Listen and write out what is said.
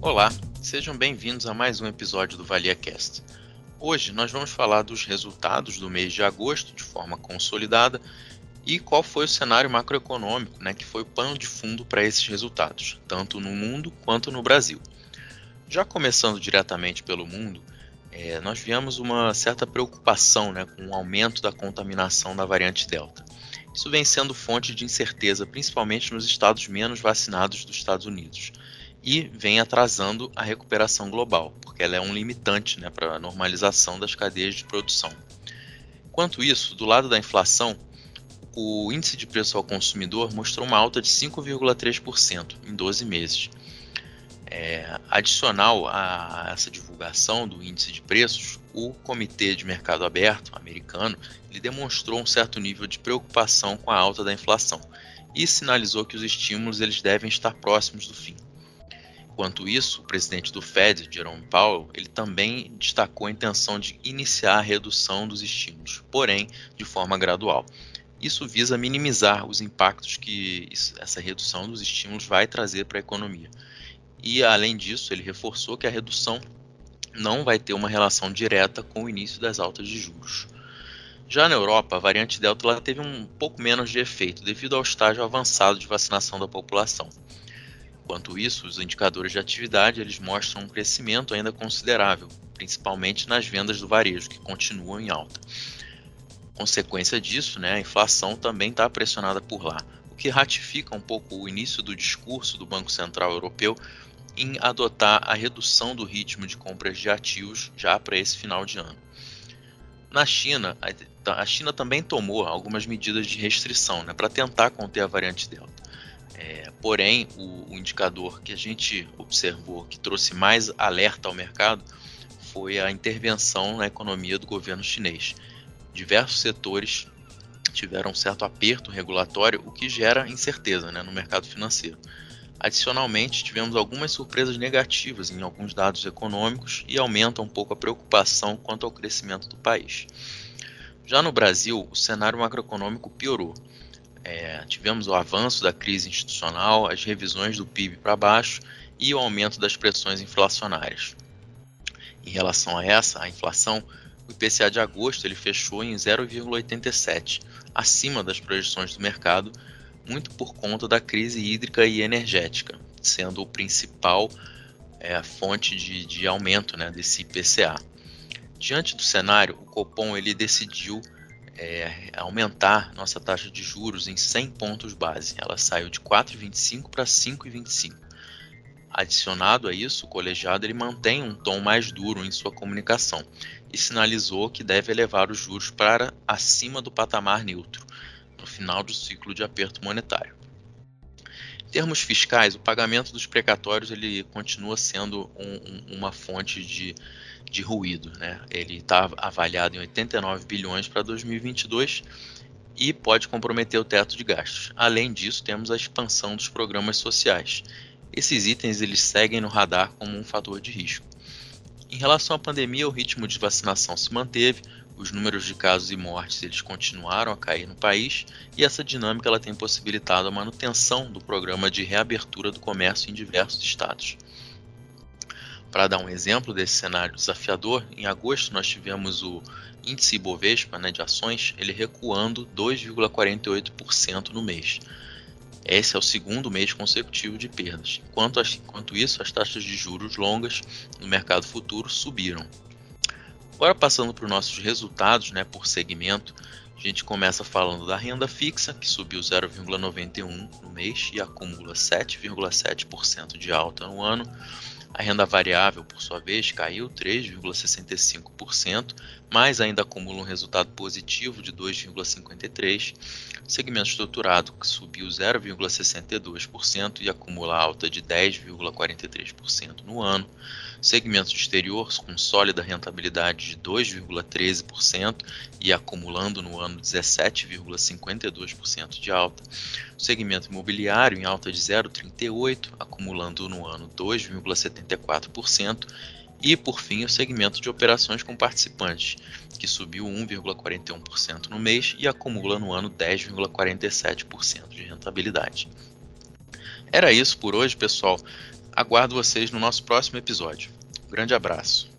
Olá, sejam bem-vindos a mais um episódio do ValiaCast. Hoje nós vamos falar dos resultados do mês de agosto de forma consolidada e qual foi o cenário macroeconômico né, que foi o pano de fundo para esses resultados, tanto no mundo quanto no Brasil. Já começando diretamente pelo mundo, é, nós vimos uma certa preocupação né, com o aumento da contaminação da variante Delta. Isso vem sendo fonte de incerteza, principalmente nos estados menos vacinados dos Estados Unidos e vem atrasando a recuperação global, porque ela é um limitante né, para a normalização das cadeias de produção. Enquanto isso, do lado da inflação, o índice de preço ao consumidor mostrou uma alta de 5,3% em 12 meses. É, adicional a essa divulgação do índice de preços, o Comitê de Mercado Aberto americano ele demonstrou um certo nível de preocupação com a alta da inflação e sinalizou que os estímulos eles devem estar próximos do fim. Enquanto isso, o presidente do Fed, Jerome Powell, ele também destacou a intenção de iniciar a redução dos estímulos, porém de forma gradual. Isso visa minimizar os impactos que essa redução dos estímulos vai trazer para a economia. E além disso, ele reforçou que a redução não vai ter uma relação direta com o início das altas de juros. Já na Europa, a variante Delta teve um pouco menos de efeito devido ao estágio avançado de vacinação da população. Enquanto isso, os indicadores de atividade eles mostram um crescimento ainda considerável, principalmente nas vendas do varejo, que continuam em alta. Consequência disso, né, a inflação também está pressionada por lá, o que ratifica um pouco o início do discurso do Banco Central Europeu em adotar a redução do ritmo de compras de ativos já para esse final de ano. Na China, a China também tomou algumas medidas de restrição né, para tentar conter a variante Delta. É, porém, o, o, indicador que a gente observou que trouxe mais alerta ao mercado foi a intervenção na economia do governo chinês. Diversos setores tiveram um certo aperto regulatório, o que gera incerteza né, no mercado financeiro. Adicionalmente, tivemos algumas surpresas negativas em alguns dados econômicos e aumenta um pouco a preocupação quanto ao crescimento do país. Já no Brasil, o cenário macroeconômico piorou. É, tivemos o avanço da crise institucional, as revisões do PIB para baixo e o aumento das pressões inflacionárias. Em relação a essa, a inflação, o IPCA de agosto ele fechou em 0,87, acima das projeções do mercado, muito por conta da crise hídrica e energética, sendo o principal é, fonte de, de aumento né, desse IPCA. Diante do cenário, o Copom ele decidiu é, aumentar nossa taxa de juros em 100 pontos base. Ela saiu de 4,25 para 5,25. Adicionado a isso, o colegiado ele mantém um tom mais duro em sua comunicação e sinalizou que deve elevar os juros para acima do patamar neutro no final do ciclo de aperto monetário. Termos fiscais, o pagamento dos precatórios ele continua sendo um, um, uma fonte de de ruído. Né? Ele está avaliado em 89 bilhões para 2022 e pode comprometer o teto de gastos. Além disso, temos a expansão dos programas sociais. Esses itens eles seguem no radar como um fator de risco. Em relação à pandemia, o ritmo de vacinação se manteve, os números de casos e mortes eles continuaram a cair no país e essa dinâmica ela tem possibilitado a manutenção do programa de reabertura do comércio em diversos estados. Para dar um exemplo desse cenário desafiador, em agosto nós tivemos o índice Ibovespa né, de ações ele recuando 2,48% no mês. Esse é o segundo mês consecutivo de perdas. Enquanto, enquanto isso, as taxas de juros longas no mercado futuro subiram. Agora passando para os nossos resultados né, por segmento, a gente começa falando da renda fixa, que subiu 0,91 no mês e acumula 7,7% de alta no ano. A renda variável, por sua vez, caiu 3,65%, mas ainda acumula um resultado positivo de 2,53%. O segmento estruturado que subiu 0,62% e acumula alta de 10,43% no ano. O segmento exterior com sólida rentabilidade de 2,13% e acumulando no ano 17,52% de alta. O segmento imobiliário em alta de 0,38, acumulando no ano 2,74%. E, por fim, o segmento de operações com participantes, que subiu 1,41% no mês e acumula no ano 10,47% de rentabilidade. Era isso por hoje, pessoal. Aguardo vocês no nosso próximo episódio. Um grande abraço.